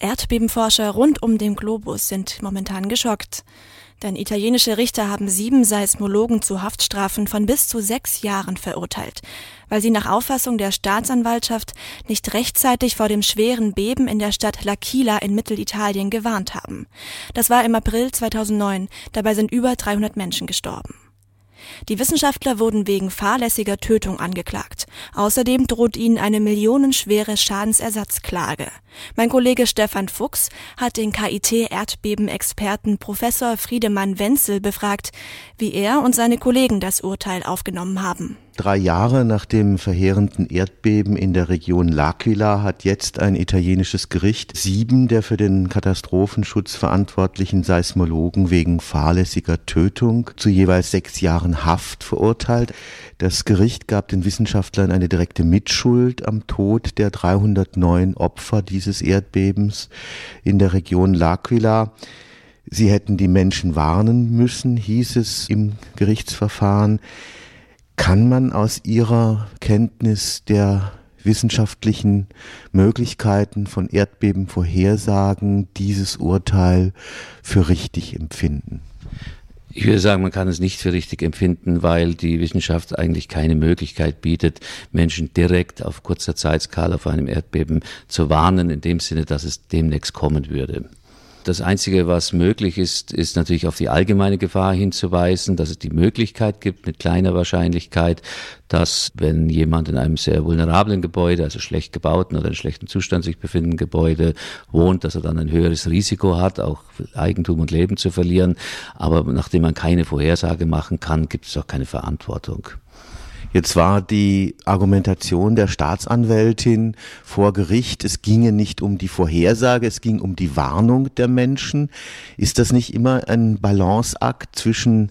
Erdbebenforscher rund um den Globus sind momentan geschockt. Denn italienische Richter haben sieben Seismologen zu Haftstrafen von bis zu sechs Jahren verurteilt, weil sie nach Auffassung der Staatsanwaltschaft nicht rechtzeitig vor dem schweren Beben in der Stadt L'Aquila in Mittelitalien gewarnt haben. Das war im April 2009. Dabei sind über 300 Menschen gestorben. Die Wissenschaftler wurden wegen fahrlässiger Tötung angeklagt. Außerdem droht ihnen eine millionenschwere Schadensersatzklage. Mein Kollege Stefan Fuchs hat den KIT-Erdbebenexperten Professor Friedemann Wenzel befragt, wie er und seine Kollegen das Urteil aufgenommen haben. Drei Jahre nach dem verheerenden Erdbeben in der Region L'Aquila hat jetzt ein italienisches Gericht sieben der für den Katastrophenschutz verantwortlichen Seismologen wegen fahrlässiger Tötung zu jeweils sechs Jahren Haft verurteilt. Das Gericht gab den Wissenschaftlern eine direkte Mitschuld am Tod der 309 Opfer dieses Erdbebens in der Region L'Aquila. Sie hätten die Menschen warnen müssen, hieß es im Gerichtsverfahren. Kann man aus Ihrer Kenntnis der wissenschaftlichen Möglichkeiten von Erdbeben vorhersagen dieses Urteil für richtig empfinden? Ich würde sagen, man kann es nicht für richtig empfinden, weil die Wissenschaft eigentlich keine Möglichkeit bietet, Menschen direkt auf kurzer Zeitskala vor einem Erdbeben zu warnen, in dem Sinne, dass es demnächst kommen würde. Das Einzige, was möglich ist, ist natürlich auf die allgemeine Gefahr hinzuweisen, dass es die Möglichkeit gibt, mit kleiner Wahrscheinlichkeit, dass wenn jemand in einem sehr vulnerablen Gebäude, also schlecht gebauten oder in schlechtem Zustand sich befindenden Gebäude wohnt, dass er dann ein höheres Risiko hat, auch Eigentum und Leben zu verlieren. Aber nachdem man keine Vorhersage machen kann, gibt es auch keine Verantwortung. Jetzt war die Argumentation der Staatsanwältin vor Gericht, es ginge nicht um die Vorhersage, es ging um die Warnung der Menschen. Ist das nicht immer ein Balanceakt zwischen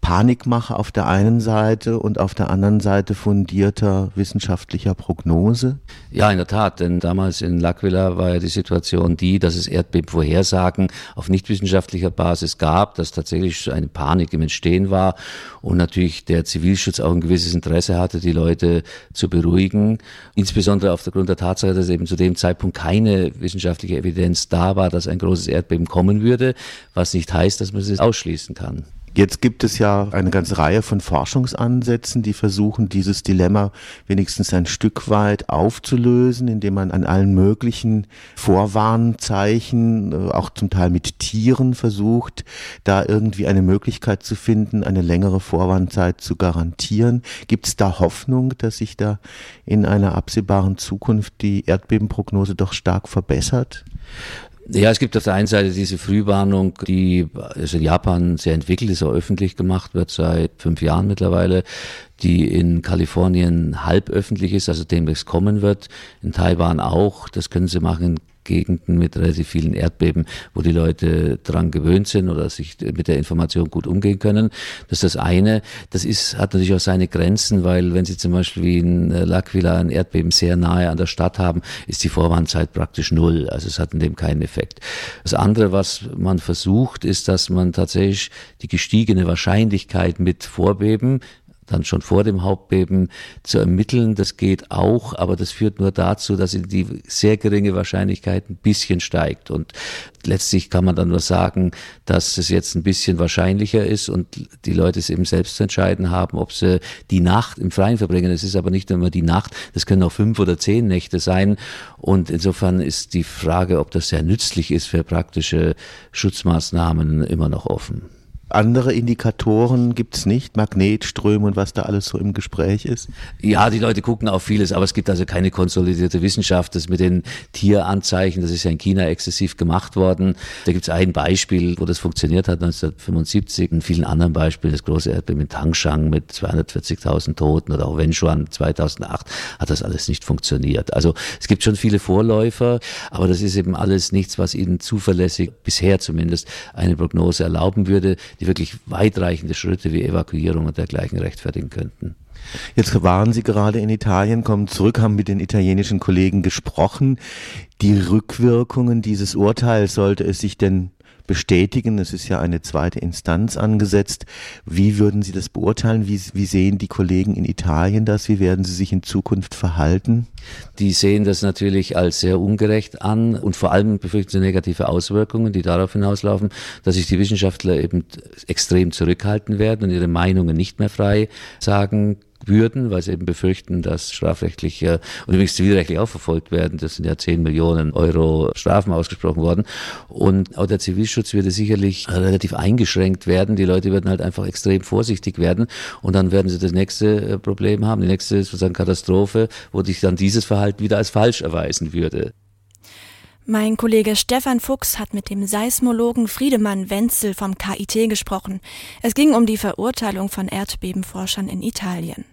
Panikmache auf der einen Seite und auf der anderen Seite fundierter wissenschaftlicher Prognose? Ja, in der Tat, denn damals in L'Aquila war ja die Situation die, dass es Erdbebenvorhersagen auf nichtwissenschaftlicher Basis gab, dass tatsächlich eine Panik im Entstehen war und natürlich der Zivilschutz auch ein gewisses Interesse hatte, die Leute zu beruhigen, insbesondere aufgrund der Tatsache, dass eben zu dem Zeitpunkt keine wissenschaftliche Evidenz da war, dass ein großes Erdbeben kommen würde, was nicht heißt, dass man es ausschließen kann. Jetzt gibt es ja eine ganze Reihe von Forschungsansätzen, die versuchen, dieses Dilemma wenigstens ein Stück weit aufzulösen, indem man an allen möglichen Vorwarnzeichen, äh, auch zum Teil mit Tieren versucht, da irgendwie eine Möglichkeit zu finden, eine längere Vorwarnzeit zu garantieren. Gibt es da Hoffnung, dass sich da in einer absehbaren Zukunft die Erdbebenprognose doch stark verbessert? Ja, es gibt auf der einen Seite diese Frühwarnung, die also in Japan sehr entwickelt ist, auch öffentlich gemacht wird seit fünf Jahren mittlerweile, die in Kalifornien halb öffentlich ist, also demnächst kommen wird, in Taiwan auch. Das können sie machen Gegenden mit relativ vielen Erdbeben, wo die Leute dran gewöhnt sind oder sich mit der Information gut umgehen können. Das ist das eine. Das ist, hat natürlich auch seine Grenzen, weil wenn Sie zum Beispiel wie in äh, L'Aquila ein Erdbeben sehr nahe an der Stadt haben, ist die Vorwarnzeit praktisch null. Also es hat in dem keinen Effekt. Das andere, was man versucht, ist, dass man tatsächlich die gestiegene Wahrscheinlichkeit mit Vorbeben dann schon vor dem Hauptbeben zu ermitteln. Das geht auch, aber das führt nur dazu, dass die sehr geringe Wahrscheinlichkeit ein bisschen steigt. Und letztlich kann man dann nur sagen, dass es jetzt ein bisschen wahrscheinlicher ist und die Leute es eben selbst zu entscheiden haben, ob sie die Nacht im Freien verbringen. Es ist aber nicht immer die Nacht, das können auch fünf oder zehn Nächte sein. Und insofern ist die Frage, ob das sehr nützlich ist für praktische Schutzmaßnahmen, immer noch offen. Andere Indikatoren gibt's nicht, Magnetströme und was da alles so im Gespräch ist? Ja, die Leute gucken auf vieles, aber es gibt also keine konsolidierte Wissenschaft. Das mit den Tieranzeichen, das ist ja in China exzessiv gemacht worden. Da gibt's ein Beispiel, wo das funktioniert hat, 1975. In vielen anderen Beispielen, das große Erdbeben in Tangshan mit 240.000 Toten oder auch Wenchuan 2008, hat das alles nicht funktioniert. Also es gibt schon viele Vorläufer, aber das ist eben alles nichts, was ihnen zuverlässig, bisher zumindest, eine Prognose erlauben würde die wirklich weitreichende Schritte wie Evakuierung und dergleichen rechtfertigen könnten. Jetzt waren Sie gerade in Italien, kommen zurück, haben mit den italienischen Kollegen gesprochen. Die Rückwirkungen dieses Urteils, sollte es sich denn bestätigen. Es ist ja eine zweite Instanz angesetzt. Wie würden Sie das beurteilen? Wie, wie sehen die Kollegen in Italien das? Wie werden sie sich in Zukunft verhalten? Die sehen das natürlich als sehr ungerecht an und vor allem befürchten sie negative Auswirkungen, die darauf hinauslaufen, dass sich die Wissenschaftler eben extrem zurückhalten werden und ihre Meinungen nicht mehr frei sagen würden, weil sie eben befürchten, dass strafrechtlich äh, und übrigens zivilrechtlich auch verfolgt werden. Das sind ja 10 Millionen Euro Strafen ausgesprochen worden. Und auch der Zivilschutz würde sicherlich relativ eingeschränkt werden. Die Leute würden halt einfach extrem vorsichtig werden und dann werden sie das nächste äh, Problem haben, die nächste sozusagen Katastrophe, wo sich dann dieses Verhalten wieder als falsch erweisen würde. Mein Kollege Stefan Fuchs hat mit dem Seismologen Friedemann Wenzel vom KIT gesprochen. Es ging um die Verurteilung von Erdbebenforschern in Italien.